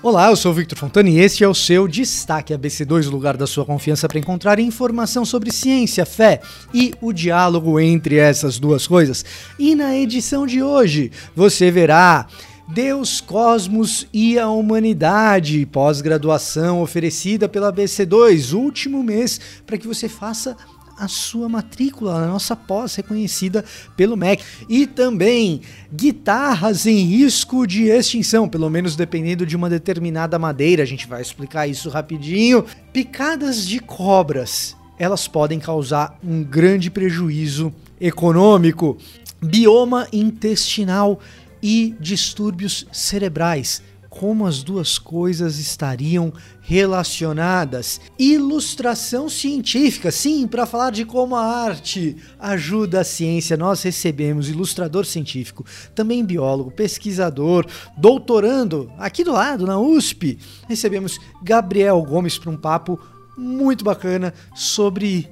Olá, eu sou Victor Fontana e este é o seu Destaque ABC2, o lugar da sua confiança para encontrar informação sobre ciência, fé e o diálogo entre essas duas coisas. E na edição de hoje você verá Deus, Cosmos e a Humanidade, pós-graduação oferecida pela ABC2, último mês para que você faça a sua matrícula na nossa pós reconhecida pelo MEC. E também guitarras em risco de extinção, pelo menos dependendo de uma determinada madeira. A gente vai explicar isso rapidinho. Picadas de cobras. Elas podem causar um grande prejuízo econômico. Bioma intestinal e distúrbios cerebrais como as duas coisas estariam relacionadas. Ilustração científica, sim, para falar de como a arte ajuda a ciência, nós recebemos ilustrador científico, também biólogo, pesquisador, doutorando aqui do lado na USP. Recebemos Gabriel Gomes para um papo muito bacana sobre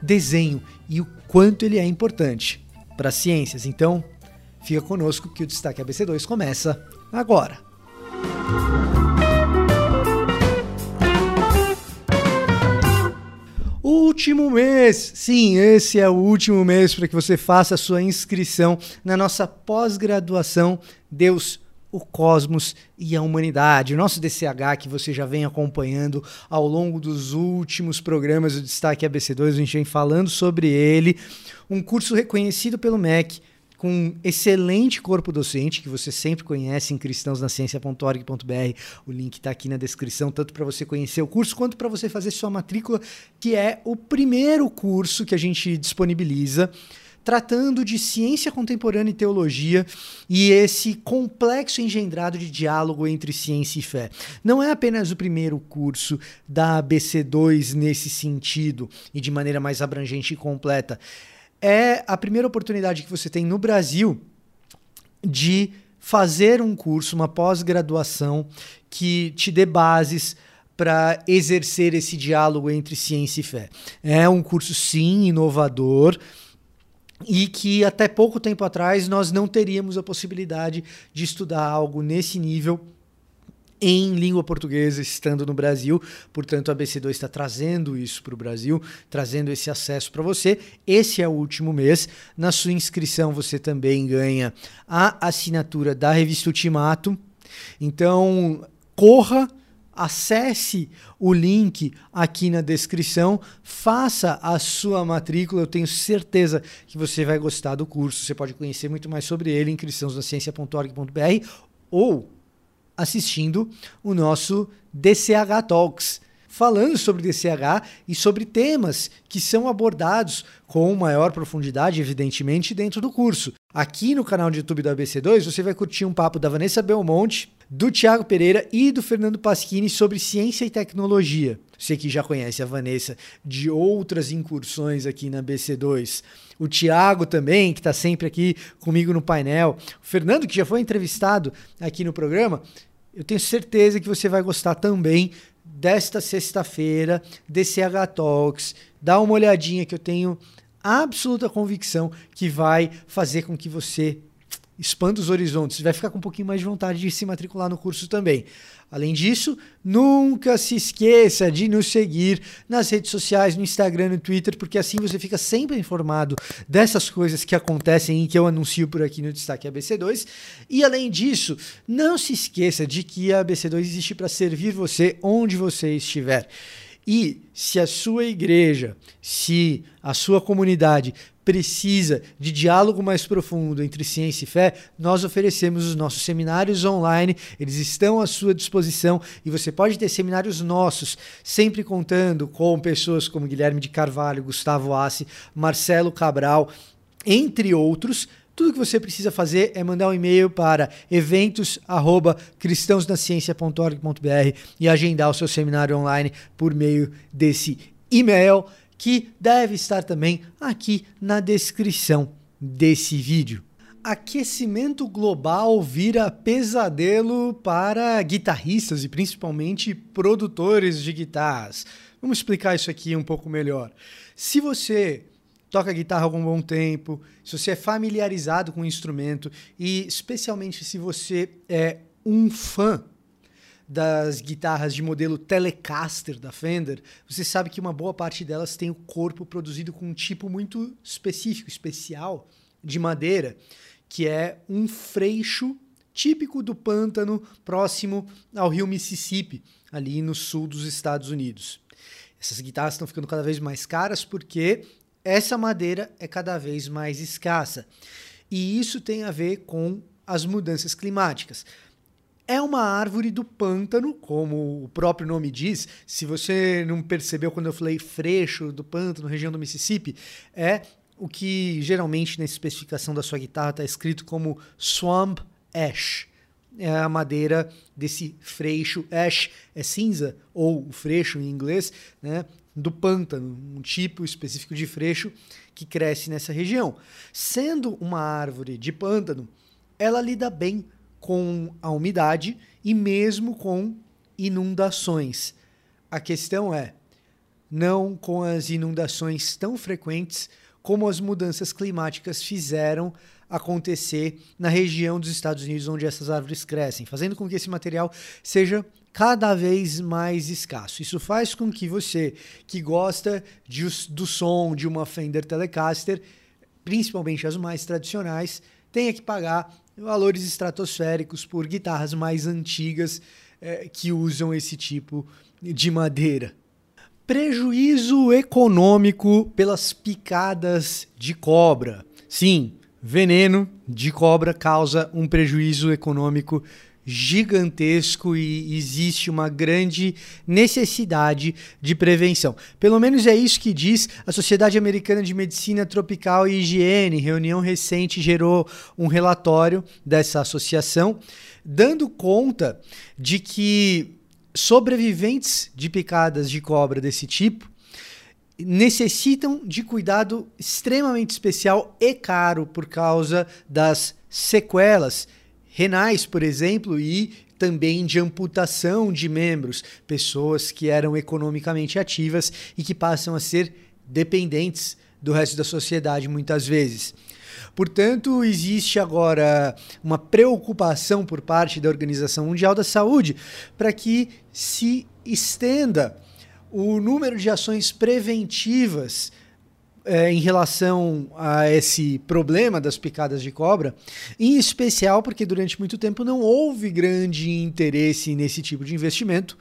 desenho e o quanto ele é importante para as ciências. Então, fica conosco que o Destaque ABC2 começa agora. Último mês, sim, esse é o último mês para que você faça a sua inscrição na nossa pós-graduação Deus, o Cosmos e a Humanidade. O nosso DCH que você já vem acompanhando ao longo dos últimos programas do Destaque ABC2, a gente vem falando sobre ele. Um curso reconhecido pelo MEC com um excelente corpo docente que você sempre conhece em cristãosnaciencia.org.br. O link está aqui na descrição, tanto para você conhecer o curso quanto para você fazer sua matrícula, que é o primeiro curso que a gente disponibiliza tratando de ciência contemporânea e teologia e esse complexo engendrado de diálogo entre ciência e fé. Não é apenas o primeiro curso da ABC2 nesse sentido e de maneira mais abrangente e completa é a primeira oportunidade que você tem no Brasil de fazer um curso, uma pós-graduação que te dê bases para exercer esse diálogo entre ciência e fé. É um curso, sim, inovador e que até pouco tempo atrás nós não teríamos a possibilidade de estudar algo nesse nível em língua portuguesa estando no Brasil. Portanto, a BC2 está trazendo isso para o Brasil, trazendo esse acesso para você. Esse é o último mês. Na sua inscrição, você também ganha a assinatura da revista Ultimato. Então, corra. Acesse o link aqui na descrição, faça a sua matrícula. Eu tenho certeza que você vai gostar do curso. Você pode conhecer muito mais sobre ele em cristãosdaciencia.org.br ou assistindo o nosso DCH Talks, falando sobre DCH e sobre temas que são abordados com maior profundidade, evidentemente, dentro do curso. Aqui no canal de YouTube da ABC2, você vai curtir um papo da Vanessa Belmonte, do Tiago Pereira e do Fernando Pasquini sobre ciência e tecnologia. Você que já conhece a Vanessa de outras incursões aqui na BC2. O Tiago também, que está sempre aqui comigo no painel. O Fernando, que já foi entrevistado aqui no programa. Eu tenho certeza que você vai gostar também desta sexta-feira, DCH Talks. Dá uma olhadinha que eu tenho absoluta convicção que vai fazer com que você expanda os horizontes, vai ficar com um pouquinho mais de vontade de se matricular no curso também. Além disso, nunca se esqueça de nos seguir nas redes sociais, no Instagram, no Twitter, porque assim você fica sempre informado dessas coisas que acontecem e que eu anuncio por aqui no Destaque ABC2. E além disso, não se esqueça de que a ABC2 existe para servir você onde você estiver. E se a sua igreja, se a sua comunidade precisa de diálogo mais profundo entre ciência e fé, nós oferecemos os nossos seminários online, eles estão à sua disposição e você pode ter seminários nossos, sempre contando com pessoas como Guilherme de Carvalho, Gustavo Assi, Marcelo Cabral, entre outros. Tudo que você precisa fazer é mandar um e-mail para eventos@cristãosnaciencia.org.br e agendar o seu seminário online por meio desse e-mail que deve estar também aqui na descrição desse vídeo. Aquecimento global vira pesadelo para guitarristas e principalmente produtores de guitarras. Vamos explicar isso aqui um pouco melhor. Se você toca guitarra há algum bom tempo, se você é familiarizado com o instrumento e especialmente se você é um fã das guitarras de modelo Telecaster da Fender, você sabe que uma boa parte delas tem o corpo produzido com um tipo muito específico, especial de madeira, que é um freixo típico do pântano próximo ao rio Mississippi, ali no sul dos Estados Unidos. Essas guitarras estão ficando cada vez mais caras porque essa madeira é cada vez mais escassa. E isso tem a ver com as mudanças climáticas. É uma árvore do pântano, como o próprio nome diz. Se você não percebeu quando eu falei freixo do pântano, região do Mississippi, é o que geralmente na especificação da sua guitarra está escrito como swamp ash. É a madeira desse freixo. Ash é cinza, ou freixo em inglês, né? do pântano, um tipo específico de freixo que cresce nessa região. Sendo uma árvore de pântano, ela lida bem com a umidade e mesmo com inundações. A questão é, não com as inundações tão frequentes como as mudanças climáticas fizeram acontecer na região dos Estados Unidos onde essas árvores crescem, fazendo com que esse material seja cada vez mais escasso. Isso faz com que você, que gosta de, do som de uma Fender Telecaster, principalmente as mais tradicionais, tenha que pagar valores estratosféricos por guitarras mais antigas eh, que usam esse tipo de madeira. Prejuízo econômico pelas picadas de cobra. Sim, veneno de cobra causa um prejuízo econômico gigantesco e existe uma grande necessidade de prevenção. Pelo menos é isso que diz a Sociedade Americana de Medicina Tropical e Higiene. Reunião recente gerou um relatório dessa associação dando conta de que sobreviventes de picadas de cobra desse tipo necessitam de cuidado extremamente especial e caro por causa das sequelas renais, por exemplo, e também de amputação de membros, pessoas que eram economicamente ativas e que passam a ser dependentes do resto da sociedade muitas vezes. Portanto, existe agora uma preocupação por parte da Organização Mundial da Saúde para que se estenda o número de ações preventivas é, em relação a esse problema das picadas de cobra, em especial porque durante muito tempo não houve grande interesse nesse tipo de investimento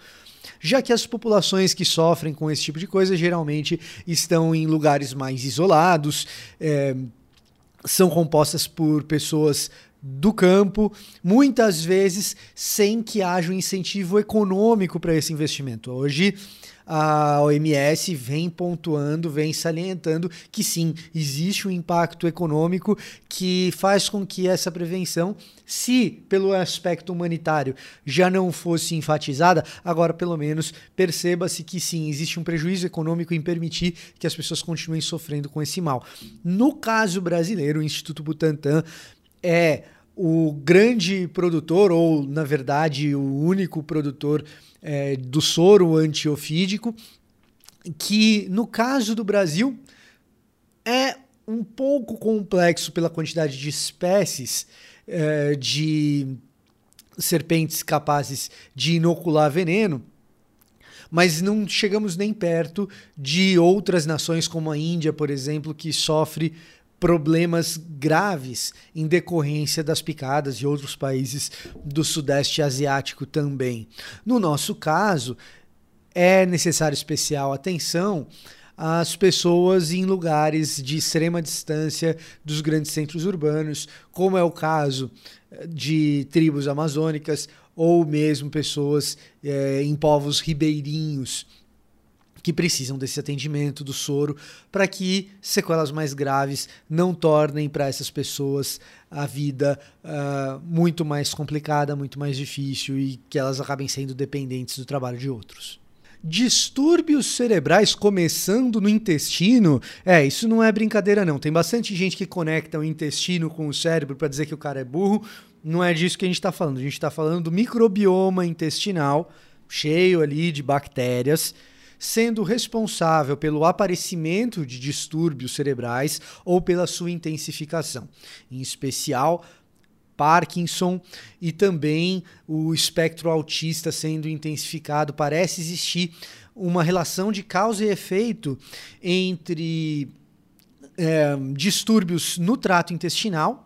já que as populações que sofrem com esse tipo de coisa geralmente estão em lugares mais isolados, é, são compostas por pessoas do campo, muitas vezes sem que haja um incentivo econômico para esse investimento. Hoje, a OMS vem pontuando, vem salientando que sim, existe um impacto econômico que faz com que essa prevenção, se pelo aspecto humanitário já não fosse enfatizada, agora pelo menos perceba-se que sim, existe um prejuízo econômico em permitir que as pessoas continuem sofrendo com esse mal. No caso brasileiro, o Instituto Butantan é o grande produtor, ou na verdade o único produtor é, do soro antiofídico, que no caso do Brasil é um pouco complexo pela quantidade de espécies é, de serpentes capazes de inocular veneno, mas não chegamos nem perto de outras nações como a Índia, por exemplo, que sofre problemas graves em decorrência das picadas de outros países do Sudeste Asiático também. No nosso caso, é necessário especial atenção às pessoas em lugares de extrema distância dos grandes centros urbanos, como é o caso eh, de tribos amazônicas ou mesmo pessoas é, em povos ribeirinhos que precisam desse atendimento do soro para que sequelas mais graves não tornem para essas pessoas a vida uh, muito mais complicada, muito mais difícil e que elas acabem sendo dependentes do trabalho de outros. Distúrbios cerebrais começando no intestino. É, isso não é brincadeira, não. Tem bastante gente que conecta o intestino com o cérebro para dizer que o cara é burro. Não é disso que a gente está falando. A gente está falando do microbioma intestinal, cheio ali de bactérias sendo responsável pelo aparecimento de distúrbios cerebrais ou pela sua intensificação. Em especial, Parkinson e também o espectro autista sendo intensificado. Parece existir uma relação de causa e efeito entre é, distúrbios no trato intestinal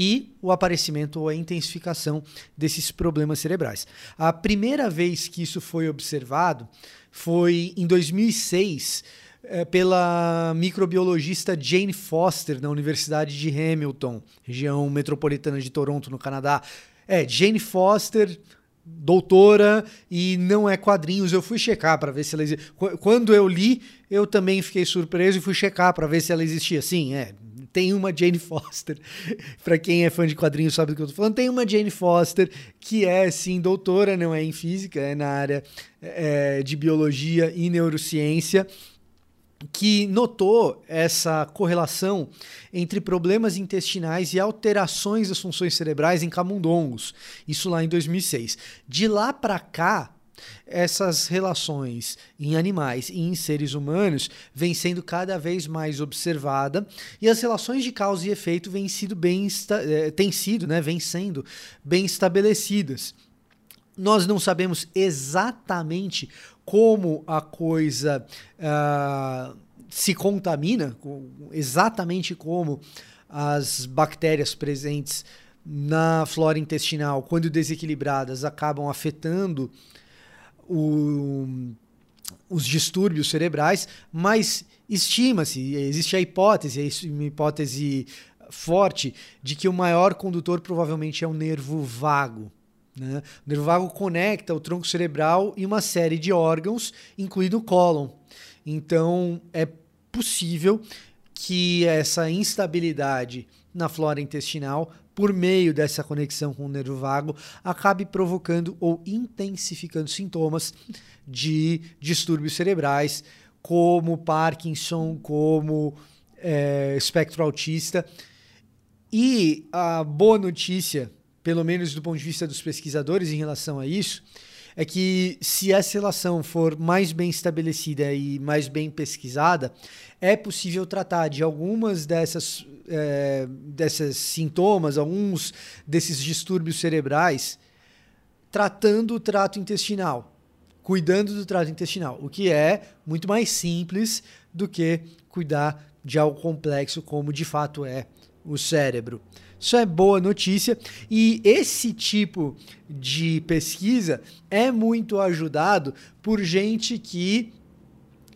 e o aparecimento ou a intensificação desses problemas cerebrais. A primeira vez que isso foi observado foi em 2006 é, pela microbiologista Jane Foster na Universidade de Hamilton, região metropolitana de Toronto, no Canadá. É, Jane Foster, doutora e não é quadrinhos. Eu fui checar para ver se ela existia. Quando eu li, eu também fiquei surpreso e fui checar para ver se ela existia. Sim, é. Tem uma Jane Foster. para quem é fã de quadrinhos sabe do que eu tô falando. Tem uma Jane Foster que é sim doutora, não é em física, é na área é, de biologia e neurociência que notou essa correlação entre problemas intestinais e alterações das funções cerebrais em camundongos. Isso lá em 2006. De lá para cá, essas relações em animais e em seres humanos vêm sendo cada vez mais observada e as relações de causa e efeito vêm sido bem eh, têm sido, né, vêm sendo bem estabelecidas. Nós não sabemos exatamente como a coisa uh, se contamina, exatamente como as bactérias presentes na flora intestinal, quando desequilibradas, acabam afetando o, os distúrbios cerebrais, mas estima-se, existe a hipótese, uma hipótese forte, de que o maior condutor provavelmente é o nervo vago. Né? O nervo vago conecta o tronco cerebral e uma série de órgãos, incluindo o cólon. Então, é possível que essa instabilidade na flora intestinal, por meio dessa conexão com o nervo vago, acabe provocando ou intensificando sintomas de distúrbios cerebrais, como Parkinson, como é, espectro autista. E a boa notícia pelo menos do ponto de vista dos pesquisadores em relação a isso, é que se essa relação for mais bem estabelecida e mais bem pesquisada, é possível tratar de algumas dessas, é, dessas sintomas, alguns desses distúrbios cerebrais, tratando o trato intestinal, cuidando do trato intestinal, o que é muito mais simples do que cuidar de algo complexo como de fato é o cérebro. Isso é boa notícia. E esse tipo de pesquisa é muito ajudado por gente que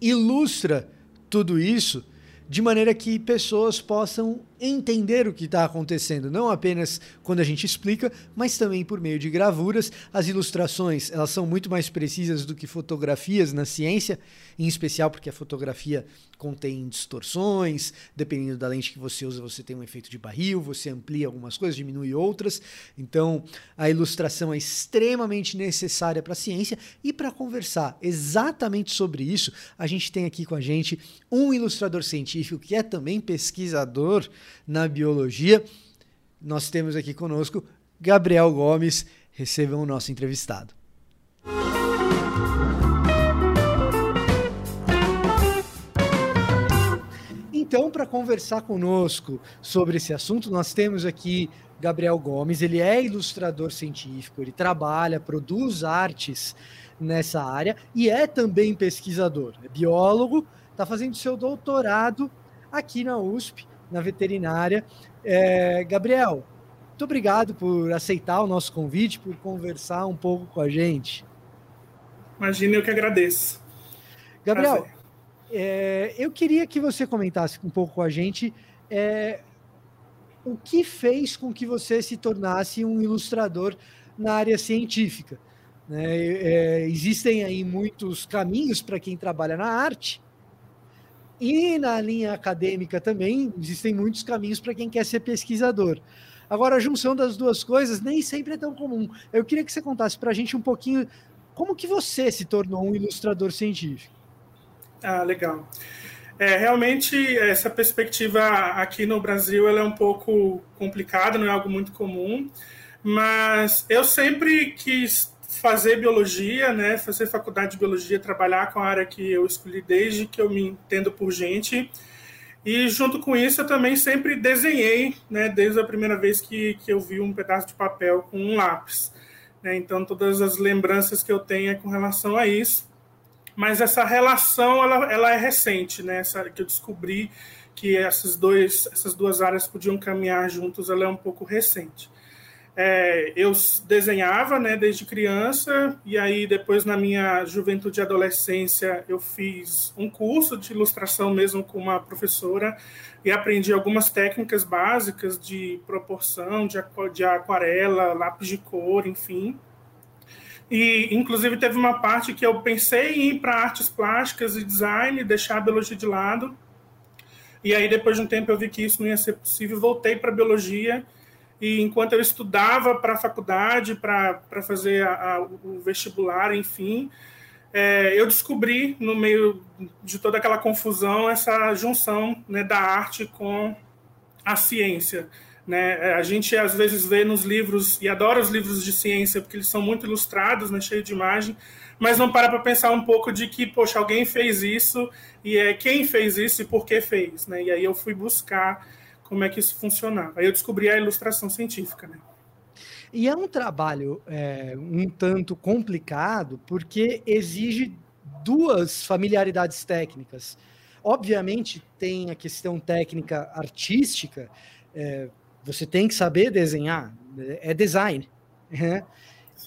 ilustra tudo isso de maneira que pessoas possam entender o que está acontecendo, não apenas quando a gente explica, mas também por meio de gravuras. As ilustrações elas são muito mais precisas do que fotografias na ciência, em especial porque a fotografia contém distorções, dependendo da lente que você usa, você tem um efeito de barril, você amplia algumas coisas, diminui outras. Então, a ilustração é extremamente necessária para a ciência e para conversar exatamente sobre isso, a gente tem aqui com a gente um ilustrador científico que é também pesquisador na biologia. Nós temos aqui conosco Gabriel Gomes. Recebam o nosso entrevistado. Então, para conversar conosco sobre esse assunto, nós temos aqui Gabriel Gomes. Ele é ilustrador científico, ele trabalha, produz artes nessa área e é também pesquisador. É biólogo, está fazendo seu doutorado aqui na USP na veterinária. É, Gabriel, muito obrigado por aceitar o nosso convite, por conversar um pouco com a gente. Imagina, eu que agradeço. Gabriel, é, eu queria que você comentasse um pouco com a gente é, o que fez com que você se tornasse um ilustrador na área científica. Né? É, existem aí muitos caminhos para quem trabalha na arte, e na linha acadêmica também existem muitos caminhos para quem quer ser pesquisador. Agora, a junção das duas coisas nem sempre é tão comum. Eu queria que você contasse para a gente um pouquinho como que você se tornou um ilustrador científico. Ah, legal. É, realmente, essa perspectiva aqui no Brasil ela é um pouco complicada, não é algo muito comum, mas eu sempre quis fazer biologia, né, fazer faculdade de biologia, trabalhar com a área que eu escolhi desde que eu me entendo por gente. E junto com isso, eu também sempre desenhei, né, desde a primeira vez que, que eu vi um pedaço de papel com um lápis. Né? Então, todas as lembranças que eu tenho é com relação a isso. Mas essa relação, ela, ela é recente, né? Essa, que eu descobri que essas, dois, essas duas áreas podiam caminhar juntos, ela é um pouco recente. É, eu desenhava né, desde criança, e aí depois na minha juventude e adolescência eu fiz um curso de ilustração mesmo com uma professora e aprendi algumas técnicas básicas de proporção, de, de aquarela, lápis de cor, enfim. E inclusive teve uma parte que eu pensei em ir para artes plásticas e design, deixar a biologia de lado. E aí depois de um tempo eu vi que isso não ia ser possível, voltei para biologia e enquanto eu estudava para a faculdade, para fazer a, a, o vestibular, enfim, é, eu descobri, no meio de toda aquela confusão, essa junção né, da arte com a ciência. Né? É, a gente às vezes vê nos livros, e adora os livros de ciência, porque eles são muito ilustrados, né, cheios de imagem, mas não para para pensar um pouco de que, poxa, alguém fez isso, e é quem fez isso e por que fez. Né? E aí eu fui buscar como é que isso funcionava. Aí eu descobri a ilustração científica, né? E é um trabalho é, um tanto complicado, porque exige duas familiaridades técnicas. Obviamente, tem a questão técnica artística, é, você tem que saber desenhar, é design. Né?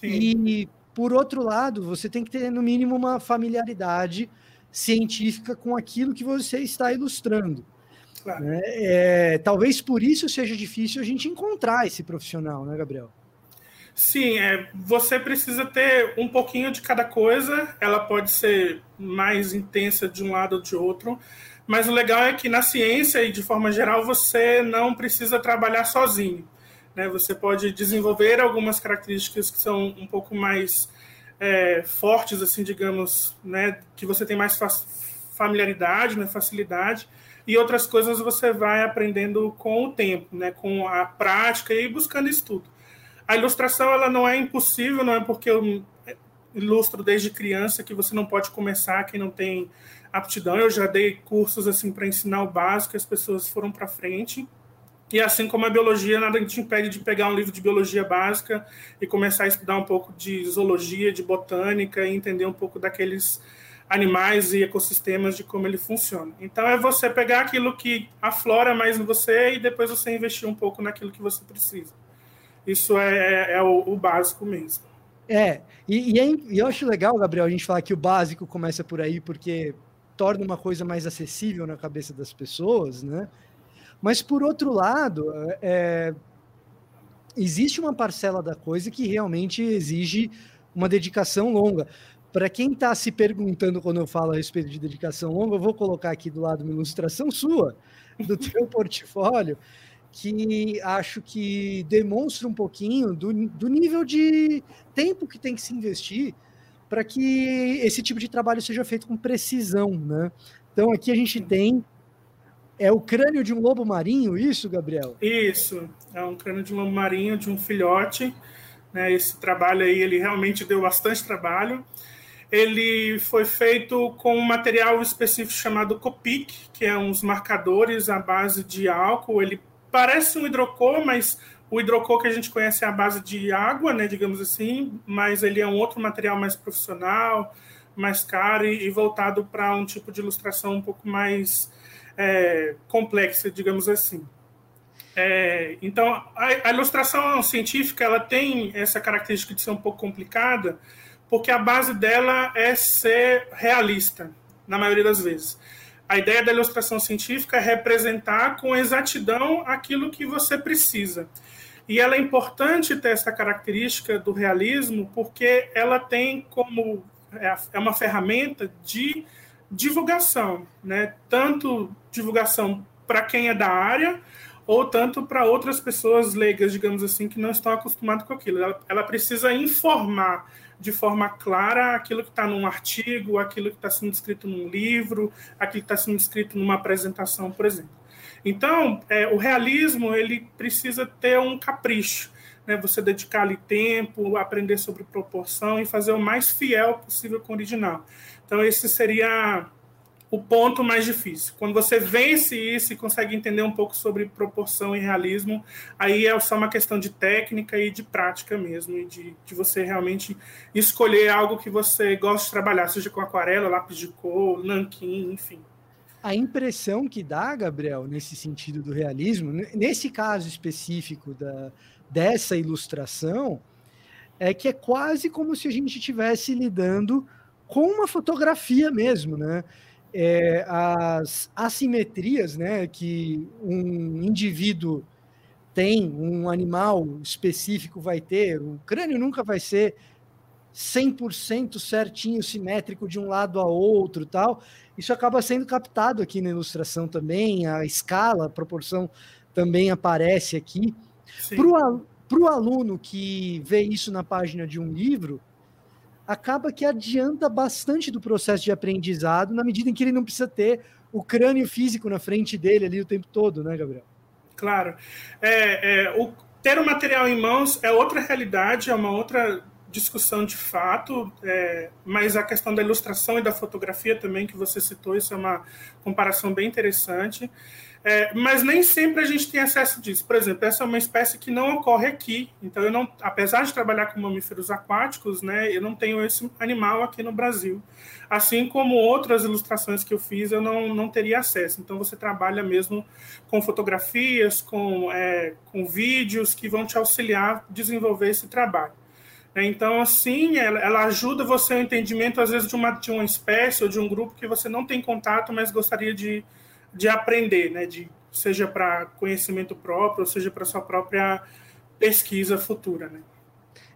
E, por outro lado, você tem que ter, no mínimo, uma familiaridade científica com aquilo que você está ilustrando. Claro. Né? É, talvez por isso seja difícil a gente encontrar esse profissional, né, Gabriel? Sim, é, você precisa ter um pouquinho de cada coisa, ela pode ser mais intensa de um lado ou de outro, mas o legal é que na ciência e de forma geral você não precisa trabalhar sozinho. Né? Você pode desenvolver algumas características que são um pouco mais é, fortes, assim, digamos, né? que você tem mais familiaridade, né? facilidade, e outras coisas você vai aprendendo com o tempo, né, com a prática e buscando estudo. A ilustração ela não é impossível, não é porque eu ilustro desde criança que você não pode começar quem não tem aptidão. Eu já dei cursos assim para ensinar o básico, as pessoas foram para frente. E assim como a biologia, nada te impede de pegar um livro de biologia básica e começar a estudar um pouco de zoologia, de botânica e entender um pouco daqueles animais e ecossistemas de como ele funciona. Então é você pegar aquilo que aflora mais em você e depois você investir um pouco naquilo que você precisa. Isso é, é o, o, básico mesmo. É, e, e, é, e eu acho legal, Gabriel, a gente falar que o básico começa por aí, porque torna uma coisa mais acessível na cabeça das pessoas, né? Mas por outro lado, é, existe uma parcela da coisa que realmente exige uma dedicação longa. Para quem está se perguntando quando eu falo a respeito de dedicação longa, eu vou colocar aqui do lado uma ilustração sua, do teu portfólio, que acho que demonstra um pouquinho do, do nível de tempo que tem que se investir para que esse tipo de trabalho seja feito com precisão, né? Então aqui a gente tem é o crânio de um lobo marinho, isso, Gabriel? Isso, é um crânio de um lobo marinho de um filhote. Né? Esse trabalho aí ele realmente deu bastante trabalho ele foi feito com um material específico chamado Copic, que é uns marcadores à base de álcool. Ele parece um hidrocor, mas o hidrocor que a gente conhece é a base de água, né, digamos assim, mas ele é um outro material mais profissional, mais caro e, e voltado para um tipo de ilustração um pouco mais é, complexa, digamos assim. É, então, a, a ilustração científica ela tem essa característica de ser um pouco complicada, porque a base dela é ser realista, na maioria das vezes. A ideia da ilustração científica é representar com exatidão aquilo que você precisa. E ela é importante ter essa característica do realismo, porque ela tem como é, é uma ferramenta de divulgação, né? Tanto divulgação para quem é da área, ou tanto para outras pessoas leigas, digamos assim, que não estão acostumadas com aquilo. Ela, ela precisa informar de forma clara aquilo que está num artigo, aquilo que está sendo escrito num livro, aquilo que está sendo escrito numa apresentação, por exemplo. Então, é, o realismo ele precisa ter um capricho, né? Você dedicar ali tempo, aprender sobre proporção e fazer o mais fiel possível com o original. Então, esse seria o ponto mais difícil. Quando você vence isso e consegue entender um pouco sobre proporção e realismo, aí é só uma questão de técnica e de prática mesmo, e de, de você realmente escolher algo que você gosta de trabalhar, seja com aquarela, lápis de cor, nanquim, enfim. A impressão que dá, Gabriel, nesse sentido do realismo, nesse caso específico da, dessa ilustração, é que é quase como se a gente estivesse lidando com uma fotografia mesmo, né? É, as assimetrias né, que um indivíduo tem, um animal específico vai ter, o crânio nunca vai ser 100% certinho, simétrico de um lado a outro tal. Isso acaba sendo captado aqui na ilustração também, a escala, a proporção também aparece aqui. Para o aluno que vê isso na página de um livro, acaba que adianta bastante do processo de aprendizado, na medida em que ele não precisa ter o crânio físico na frente dele ali o tempo todo, né, Gabriel? Claro. É, é, o, ter o material em mãos é outra realidade, é uma outra discussão de fato, é, mas a questão da ilustração e da fotografia também que você citou, isso é uma comparação bem interessante. É, mas nem sempre a gente tem acesso disso. Por exemplo, essa é uma espécie que não ocorre aqui. Então, eu não, apesar de trabalhar com mamíferos aquáticos, né, eu não tenho esse animal aqui no Brasil. Assim como outras ilustrações que eu fiz, eu não, não teria acesso. Então, você trabalha mesmo com fotografias, com, é, com vídeos que vão te auxiliar a desenvolver esse trabalho. Então, assim, ela, ela, ajuda você no entendimento, às vezes, de uma, de uma espécie ou de um grupo que você não tem contato, mas gostaria de, de aprender, né? De, seja para conhecimento próprio, ou seja para sua própria pesquisa futura, né?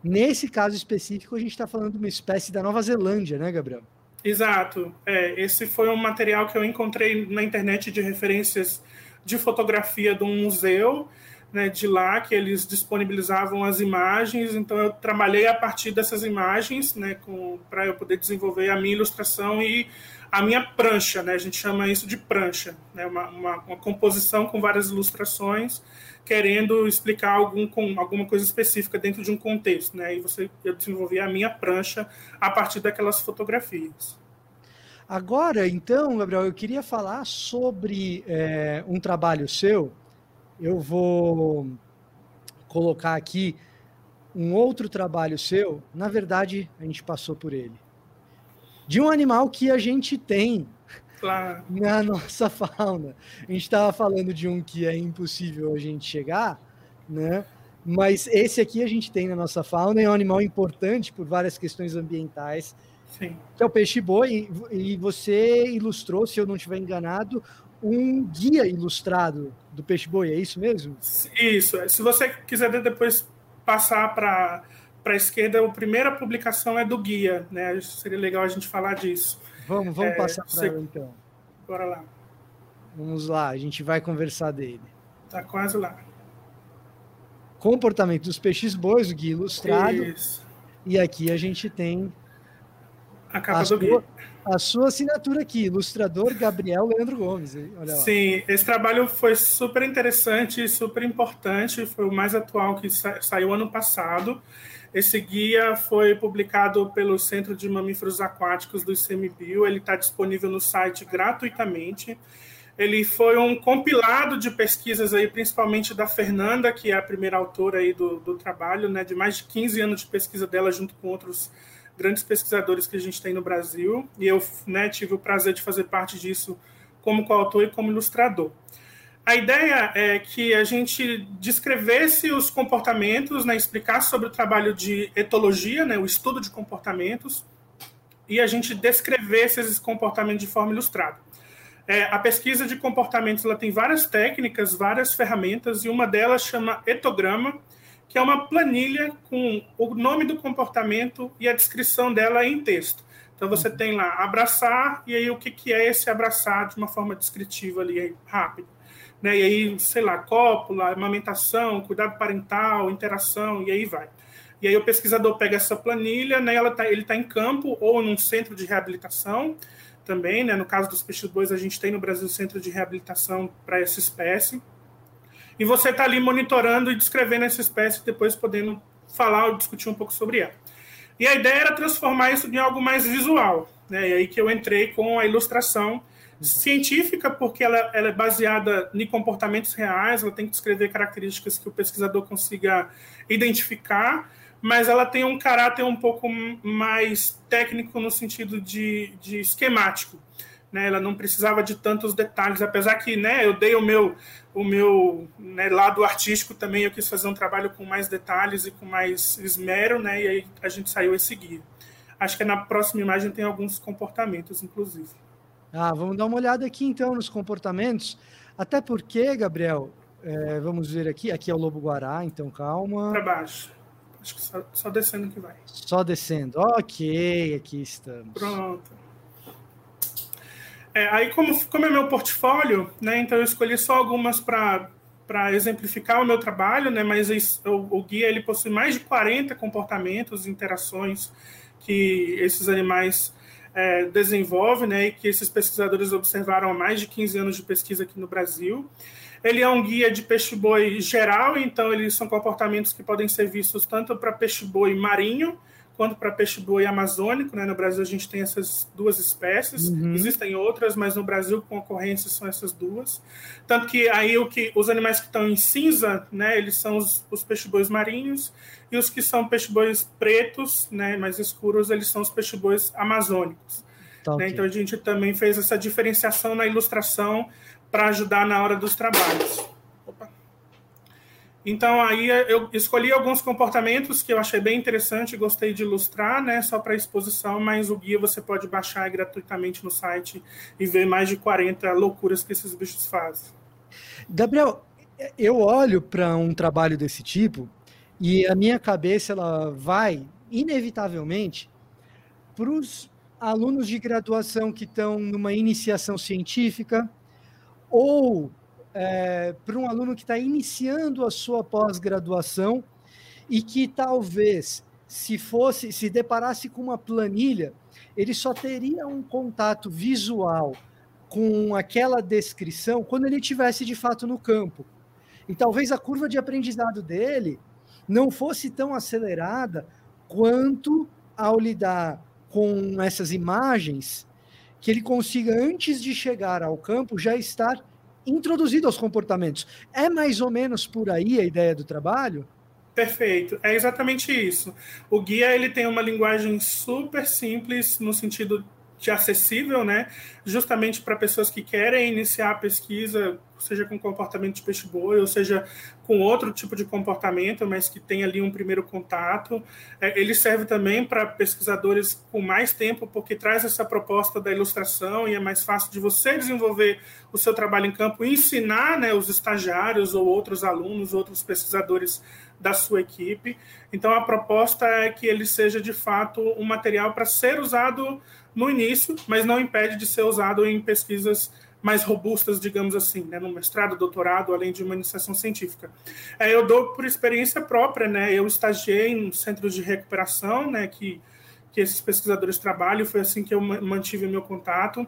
Nesse caso específico, a gente está falando de uma espécie da Nova Zelândia, né, Gabriel? Exato. É, esse foi um material que eu encontrei na internet de referências de fotografia de um museu né, de lá, que eles disponibilizavam as imagens. Então, eu trabalhei a partir dessas imagens né, para eu poder desenvolver a minha ilustração e a minha prancha, né? A gente chama isso de prancha, né? Uma, uma, uma composição com várias ilustrações, querendo explicar algum, com, alguma coisa específica dentro de um contexto, né? E você eu desenvolvi a minha prancha a partir daquelas fotografias. Agora, então, Gabriel, eu queria falar sobre é, um trabalho seu. Eu vou colocar aqui um outro trabalho seu. Na verdade, a gente passou por ele de um animal que a gente tem claro. na nossa fauna. A gente estava falando de um que é impossível a gente chegar, né? Mas esse aqui a gente tem na nossa fauna, é um animal importante por várias questões ambientais, Sim. que é o peixe-boi, e você ilustrou, se eu não estiver enganado, um guia ilustrado do peixe-boi, é isso mesmo? Isso, se você quiser depois passar para para a esquerda, a primeira publicação é do guia, né? Seria legal a gente falar disso. Vamos, vamos é, passar para ela então. Bora lá. Vamos lá, a gente vai conversar dele. Tá quase lá. Comportamento dos peixes bois, o guia ilustrado. Isso. E aqui a gente tem a capa a do sua, guia. A sua assinatura aqui, ilustrador Gabriel Leandro Gomes. Olha lá. Sim, esse trabalho foi super interessante, super importante, foi o mais atual que sa saiu ano passado. Esse guia foi publicado pelo Centro de Mamíferos Aquáticos do ICMBio, ele está disponível no site gratuitamente. Ele foi um compilado de pesquisas aí, principalmente da Fernanda, que é a primeira autora aí do, do trabalho, né, de mais de 15 anos de pesquisa dela junto com outros grandes pesquisadores que a gente tem no Brasil. E eu né, tive o prazer de fazer parte disso como coautor e como ilustrador. A ideia é que a gente descrevesse os comportamentos, né, explicasse sobre o trabalho de etologia, né, o estudo de comportamentos, e a gente descrevesse esses comportamentos de forma ilustrada. É, a pesquisa de comportamentos ela tem várias técnicas, várias ferramentas, e uma delas chama etograma, que é uma planilha com o nome do comportamento e a descrição dela em texto. Então você tem lá abraçar, e aí o que, que é esse abraçar de uma forma descritiva ali, rápida né? E aí, sei lá, cópula, amamentação, cuidado parental, interação, e aí vai. E aí o pesquisador pega essa planilha, né? Ela tá, ele está em campo ou num centro de reabilitação também, né? No caso dos peixes bois, a gente tem no Brasil centro de reabilitação para essa espécie. E você está ali monitorando e descrevendo essa espécie, depois podendo falar ou discutir um pouco sobre ela. E a ideia era transformar isso em algo mais visual, né? E aí que eu entrei com a ilustração Científica, porque ela, ela, é baseada em comportamentos reais, ela tem que descrever características que o pesquisador consiga identificar, mas ela tem um caráter um pouco mais técnico no sentido de, de esquemático. Né, ela não precisava de tantos detalhes, apesar que né, eu dei o meu, o meu né, lado artístico também, eu quis fazer um trabalho com mais detalhes e com mais esmero, né, e aí a gente saiu esse guia. Acho que na próxima imagem tem alguns comportamentos, inclusive. Ah, vamos dar uma olhada aqui então nos comportamentos, até porque, Gabriel, é, vamos ver aqui, aqui é o Lobo Guará, então calma. Para baixo. Acho que só, só descendo que vai. Só descendo, ok, aqui estamos. Pronto. É, aí, como, como é meu portfólio, né, então eu escolhi só algumas para para exemplificar o meu trabalho, né, mas o, o, guia ele possui mais de 40 comportamentos, interações que esses animais é, desenvolvem, né, e que esses pesquisadores observaram há mais de 15 anos de pesquisa aqui no Brasil. Ele é um guia de peixe-boi geral, então eles são comportamentos que podem ser vistos tanto para peixe-boi marinho, quanto para peixe-boi amazônico. Né? No Brasil, a gente tem essas duas espécies. Uhum. Existem outras, mas no Brasil, com ocorrência, são essas duas. Tanto que aí o que, os animais que estão em cinza, né, eles são os, os peixe-bois marinhos, e os que são peixe-bois pretos, né, mais escuros, eles são os peixe-bois amazônicos. Tá, né? Então, a gente também fez essa diferenciação na ilustração para ajudar na hora dos trabalhos. Então, aí eu escolhi alguns comportamentos que eu achei bem interessante e gostei de ilustrar, né, só para exposição, mas o guia você pode baixar gratuitamente no site e ver mais de 40 loucuras que esses bichos fazem. Gabriel, eu olho para um trabalho desse tipo e a minha cabeça ela vai, inevitavelmente, para os alunos de graduação que estão numa iniciação científica ou é, para um aluno que está iniciando a sua pós-graduação e que talvez se fosse, se deparasse com uma planilha, ele só teria um contato visual com aquela descrição quando ele tivesse de fato no campo. E talvez a curva de aprendizado dele não fosse tão acelerada quanto ao lidar com essas imagens, que ele consiga, antes de chegar ao campo, já estar introduzido aos comportamentos. É mais ou menos por aí a ideia do trabalho? Perfeito, é exatamente isso. O guia ele tem uma linguagem super simples no sentido de acessível, né? Justamente para pessoas que querem iniciar a pesquisa, seja com comportamento de peixe-boi, ou seja com outro tipo de comportamento, mas que tem ali um primeiro contato. É, ele serve também para pesquisadores com mais tempo, porque traz essa proposta da ilustração e é mais fácil de você desenvolver o seu trabalho em campo e ensinar né, os estagiários ou outros alunos, outros pesquisadores da sua equipe. Então, a proposta é que ele seja de fato um material para ser usado no início, mas não impede de ser usado em pesquisas mais robustas, digamos assim, né, no mestrado, doutorado, além de uma iniciação científica. É, eu dou por experiência própria, né, eu estagiei em centros de recuperação, né, que, que esses pesquisadores trabalham, foi assim que eu mantive meu contato,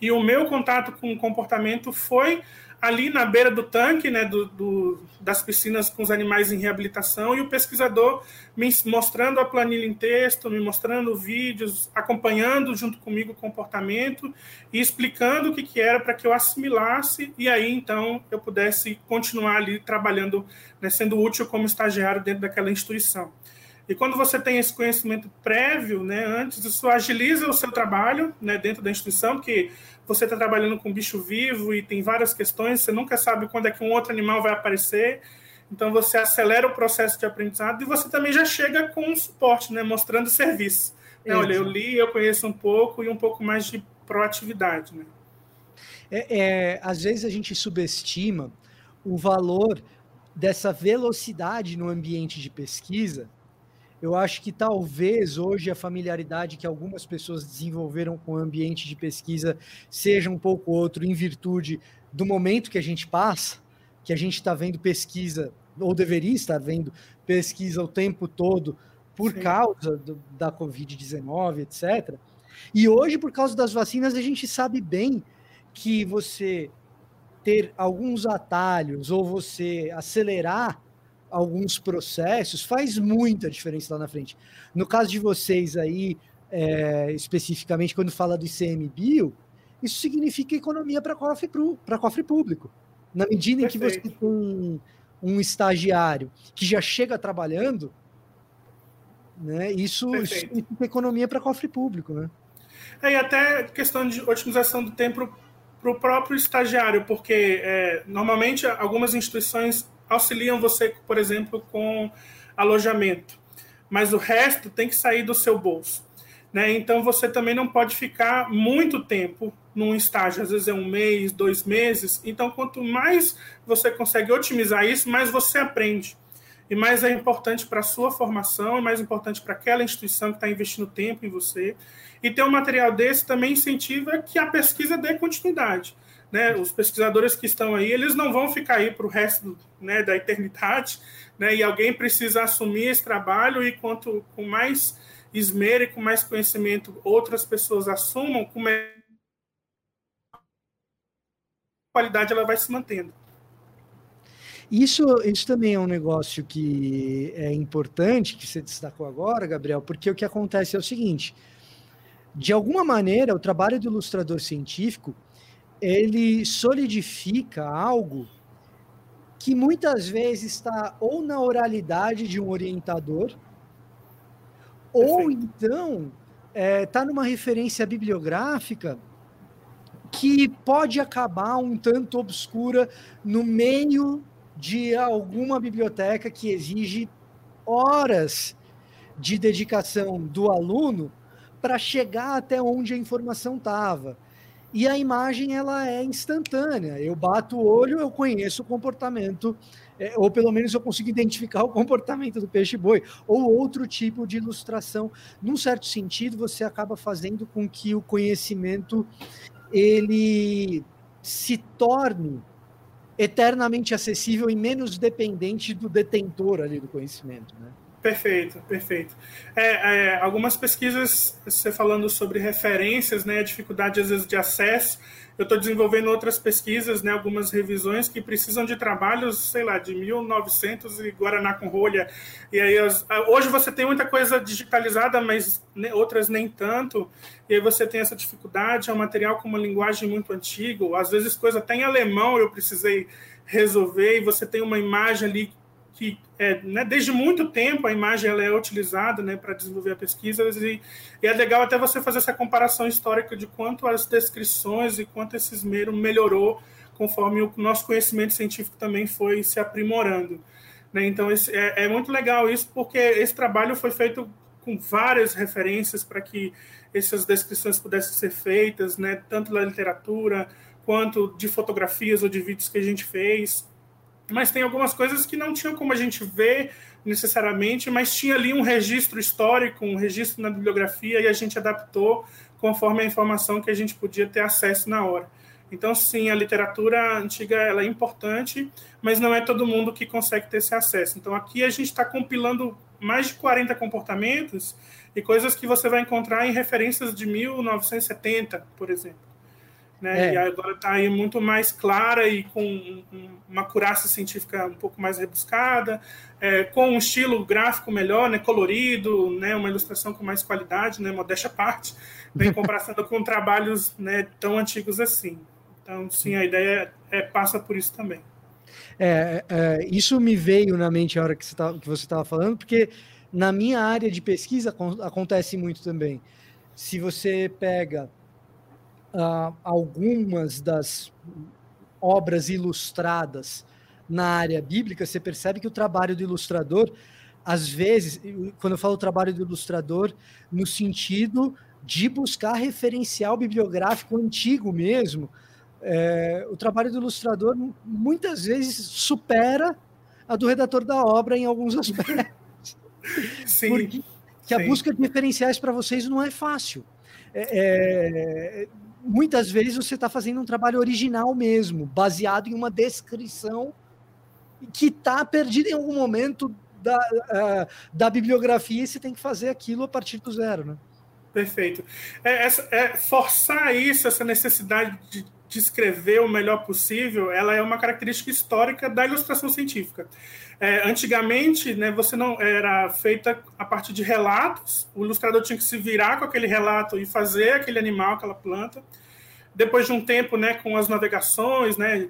e o meu contato com o comportamento foi ali na beira do tanque, né, do, do, das piscinas com os animais em reabilitação, e o pesquisador me mostrando a planilha em texto, me mostrando vídeos, acompanhando junto comigo o comportamento e explicando o que, que era para que eu assimilasse, e aí então eu pudesse continuar ali trabalhando, né, sendo útil como estagiário dentro daquela instituição. E quando você tem esse conhecimento prévio, né, antes, isso agiliza o seu trabalho né, dentro da instituição, porque você está trabalhando com bicho vivo e tem várias questões, você nunca sabe quando é que um outro animal vai aparecer. Então você acelera o processo de aprendizado e você também já chega com um suporte, né, mostrando serviço. É, olha, eu li, eu conheço um pouco e um pouco mais de proatividade. Né? É, é, às vezes a gente subestima o valor dessa velocidade no ambiente de pesquisa eu acho que talvez hoje a familiaridade que algumas pessoas desenvolveram com o ambiente de pesquisa seja um pouco outro em virtude do momento que a gente passa, que a gente está vendo pesquisa, ou deveria estar vendo pesquisa o tempo todo por Sim. causa do, da Covid-19, etc. E hoje, por causa das vacinas, a gente sabe bem que você ter alguns atalhos ou você acelerar alguns processos faz muita diferença lá na frente. No caso de vocês aí, é, especificamente, quando fala do ICMBio, isso significa economia para cofre, cofre público. Na medida em que você tem um, estagiário que já chega trabalhando, né, isso, isso significa economia para cofre público. Né? É, e até questão de otimização do tempo para o próprio estagiário, porque é, normalmente algumas instituições auxiliam você, por exemplo, com alojamento, mas o resto tem que sair do seu bolso. Né? Então você também não pode ficar muito tempo num estágio, às vezes é um mês, dois meses. Então, quanto mais você consegue otimizar isso, mais você aprende. E mais é importante para a sua formação, mais importante para aquela instituição que está investindo tempo em você. E ter um material desse também incentiva que a pesquisa dê continuidade. Né? Os pesquisadores que estão aí, eles não vão ficar aí para o resto né, da eternidade, né? e alguém precisa assumir esse trabalho, e quanto com mais esmero e com mais conhecimento outras pessoas assumam, com qualidade ela vai se mantendo. Isso, isso também é um negócio que é importante, que você destacou agora, Gabriel, porque o que acontece é o seguinte: de alguma maneira, o trabalho do ilustrador científico ele solidifica algo que muitas vezes está ou na oralidade de um orientador, Perfeito. ou então está é, tá numa referência bibliográfica que pode acabar um tanto obscura no meio de alguma biblioteca que exige horas de dedicação do aluno para chegar até onde a informação estava. E a imagem ela é instantânea. Eu bato o olho, eu conheço o comportamento, é, ou pelo menos eu consigo identificar o comportamento do peixe-boi, ou outro tipo de ilustração. Num certo sentido, você acaba fazendo com que o conhecimento ele se torne eternamente acessível e menos dependente do detentor ali do conhecimento, né? Perfeito, perfeito. É, é, algumas pesquisas, você falando sobre referências, né, a dificuldade às vezes de acesso, eu estou desenvolvendo outras pesquisas, né, algumas revisões que precisam de trabalhos, sei lá, de 1900 e Guaraná com rolha. E aí, hoje você tem muita coisa digitalizada, mas outras nem tanto. E aí você tem essa dificuldade, é um material com uma linguagem muito antiga, às vezes coisa até em alemão eu precisei resolver, e você tem uma imagem ali que é, né, desde muito tempo a imagem ela é utilizada né, para desenvolver a pesquisa e, e, é legal até você fazer essa comparação histórica de quanto as descrições e quanto esse esmero melhorou conforme o nosso conhecimento científico também foi se aprimorando. Né? Então esse, é, é muito legal isso porque esse trabalho foi feito com várias referências para que essas descrições pudessem ser feitas, né, tanto da literatura quanto de fotografias ou de vídeos que a gente fez mas tem algumas coisas que não tinham como a gente ver necessariamente, mas tinha ali um registro histórico, um registro na bibliografia e a gente adaptou conforme a informação que a gente podia ter acesso na hora. Então, sim, a literatura antiga ela é importante, mas não é todo mundo que consegue ter esse acesso. Então, aqui a gente está compilando mais de 40 comportamentos e coisas que você vai encontrar em referências de 1970, por exemplo né? É. E agora está aí muito mais clara e com uma acurácia científica um pouco mais rebuscada, é, com um estilo gráfico melhor, né? Colorido, né? Uma ilustração com mais qualidade, né? Modéstia à parte, né? em comparação com trabalhos né, tão antigos assim. Então, sim, a ideia é, passa por isso também. É, é, isso me veio na mente a hora que você tá, estava falando, porque na minha área de pesquisa acontece muito também. Se você pega uh, algumas das obras ilustradas na área bíblica, você percebe que o trabalho do ilustrador, às vezes, quando eu falo trabalho do ilustrador, no sentido de buscar referencial bibliográfico antigo mesmo, é, o trabalho do ilustrador muitas vezes supera a do redator da obra em alguns aspectos. Sim. Porque que a busca de referenciais para vocês não é fácil. É, é, muitas vezes você está fazendo um trabalho original mesmo, baseado em uma descrição que está perdida em algum momento da, uh, da bibliografia e você tem que fazer aquilo a partir do zero, né? Perfeito. É, é, forçar isso, essa necessidade de, de escrever o melhor possível, ela é uma característica histórica da ilustração científica. É, antigamente, né, você não era feita a partir de relatos, o ilustrador tinha que se virar com aquele relato e fazer aquele animal, aquela planta. depois de um tempo, né, com as navegações, né,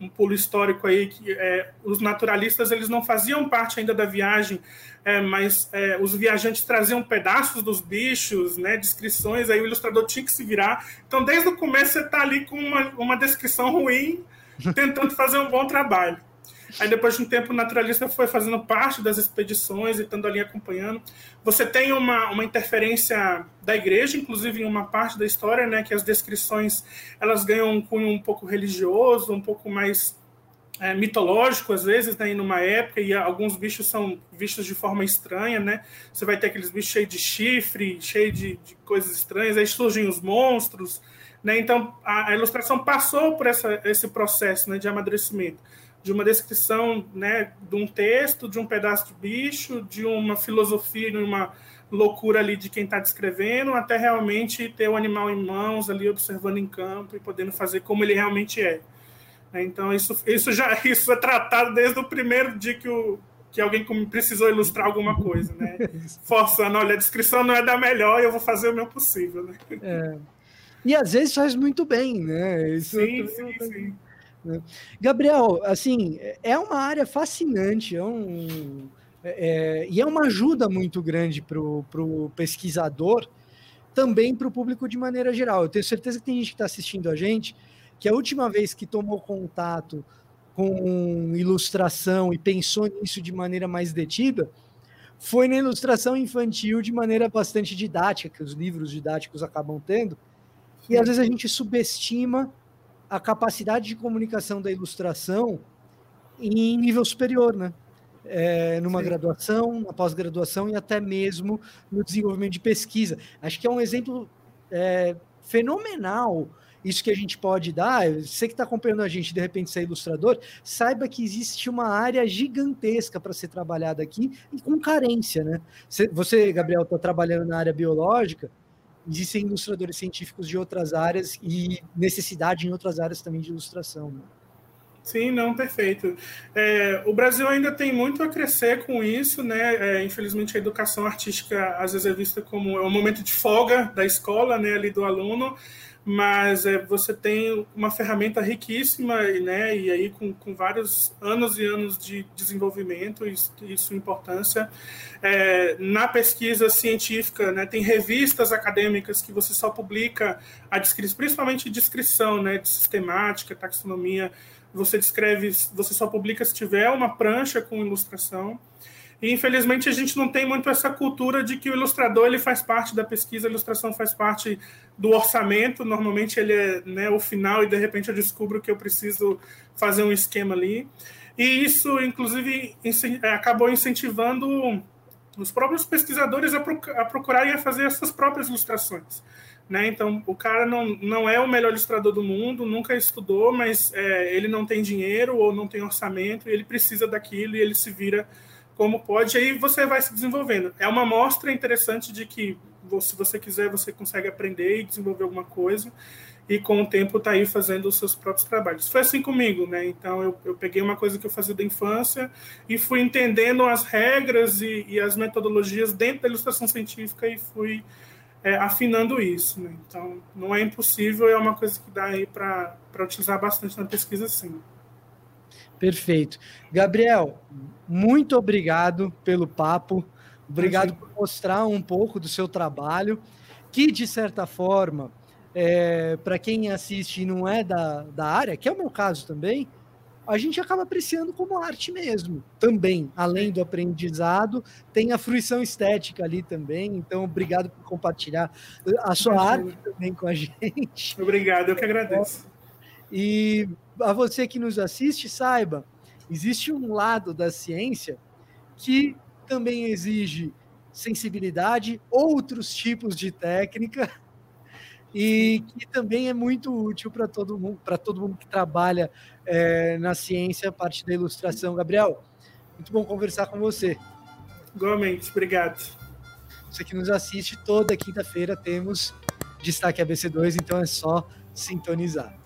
um pulo histórico aí que é, os naturalistas eles não faziam parte ainda da viagem, é, mas é, os viajantes traziam pedaços dos bichos, né, descrições, aí o ilustrador tinha que se virar. Então, desde o começo você está ali com uma, uma descrição ruim, tentando fazer um bom trabalho. Aí depois de um tempo o naturalista foi fazendo parte das expedições e estando ali acompanhando. Você tem uma, uma interferência da igreja, inclusive em uma parte da história, né, que as descrições elas ganham um cunho um pouco religioso, um pouco mais é, mitológico às vezes, né, numa época, e alguns bichos são vistos de forma estranha, né? Você vai ter aqueles bichos cheios de chifre, cheios de, de coisas estranhas, aí surgem os monstros, né? Então a, a ilustração passou por essa, esse processo né, de amadurecimento de uma descrição né, de um texto, de um pedaço de bicho, de uma filosofia, de uma loucura ali de quem está descrevendo, até realmente ter o animal em mãos ali observando em campo e podendo fazer como ele realmente é. Né, então isso, isso já isso é tratado desde o primeiro dia que, o, que alguém precisou ilustrar alguma coisa, né? Forçando, olha, a descrição não é da melhor e eu vou fazer o meu possível, né? É. E às vezes faz muito bem, né? Isso sim, sim, sim. Né? Gabriel, assim, é uma área fascinante, é um, é, e é uma ajuda muito grande para o pesquisador, também para o público de maneira geral. Eu tenho certeza que tem gente que está assistindo a gente que a última vez que tomou contato com ilustração e pensou nisso de maneira mais detida foi na ilustração infantil de maneira bastante didática, que os livros didáticos acabam tendo, e às vezes a gente subestima a capacidade de comunicação da ilustração em nível superior, né? É, numa Sim. graduação, na pós-graduação e até mesmo no desenvolvimento de pesquisa. Acho que é um exemplo é, fenomenal isso que a gente pode dar. Você que está acompanhando a gente, de repente, ser ilustrador, saiba que existe uma área gigantesca para ser trabalhada aqui e com carência, né? Você, Gabriel, está trabalhando na área biológica, existem ilustradores científicos de outras áreas e necessidade em outras áreas também de ilustração. Né? Sim, não, perfeito. É, o Brasil ainda tem muito a crescer com isso, né? É, infelizmente a educação artística às vezes é vista como é um momento de folga da escola, né, ali do aluno, mas é, você tem uma ferramenta riquíssima, né, e aí com, com vários anos e anos de desenvolvimento, isso, isso importância. É, na pesquisa científica, né, tem revistas acadêmicas que você só publica a descrição, principalmente descrição, né, de sistemática, taxonomia, você descreve, você só publica se tiver uma prancha com ilustração. E infelizmente a gente não tem muito essa cultura de que o ilustrador ele faz parte da pesquisa, a ilustração faz parte do orçamento. Normalmente ele é né, o final e de repente eu descubro que eu preciso fazer um esquema ali. E isso, inclusive, acabou incentivando os próprios pesquisadores a, procurarem a fazer as suas próprias ilustrações. Né? Então, o cara não, não é o melhor ilustrador do mundo, nunca estudou, mas é, ele não tem dinheiro ou não tem orçamento, e ele precisa daquilo e ele se vira como pode, aí você vai se desenvolvendo. É uma mostra interessante de que, se você quiser, você consegue aprender e desenvolver alguma coisa, e com o tempo tá aí fazendo os seus próprios trabalhos. Foi assim comigo, né? Então eu, eu peguei uma coisa que eu fazia da infância e fui entendendo as regras e, e as metodologias dentro da ilustração científica e fui é, afinando isso, né? Então não é impossível, é uma coisa que dá aí para utilizar bastante na pesquisa, sim. Perfeito. Gabriel, muito obrigado pelo papo. Obrigado por mostrar um pouco do seu trabalho, que de certa forma, é, para quem assiste e não é da, da área, que é o meu caso também, a gente acaba apreciando como arte mesmo, também, além do aprendizado, tem a fruição estética ali também, então obrigado por compartilhar a sua Imagina. arte também com a gente. Obrigado, eu que agradeço. E a você que nos assiste, saiba, existe um lado da ciência que também exige sensibilidade, outros tipos de técnica, e que também é muito útil para todo mundo, para todo mundo que trabalha é, na ciência, parte da ilustração. Gabriel, muito bom conversar com você. Igualmente, obrigado. Você que nos assiste, toda quinta-feira temos Destaque ABC2, então é só sintonizar.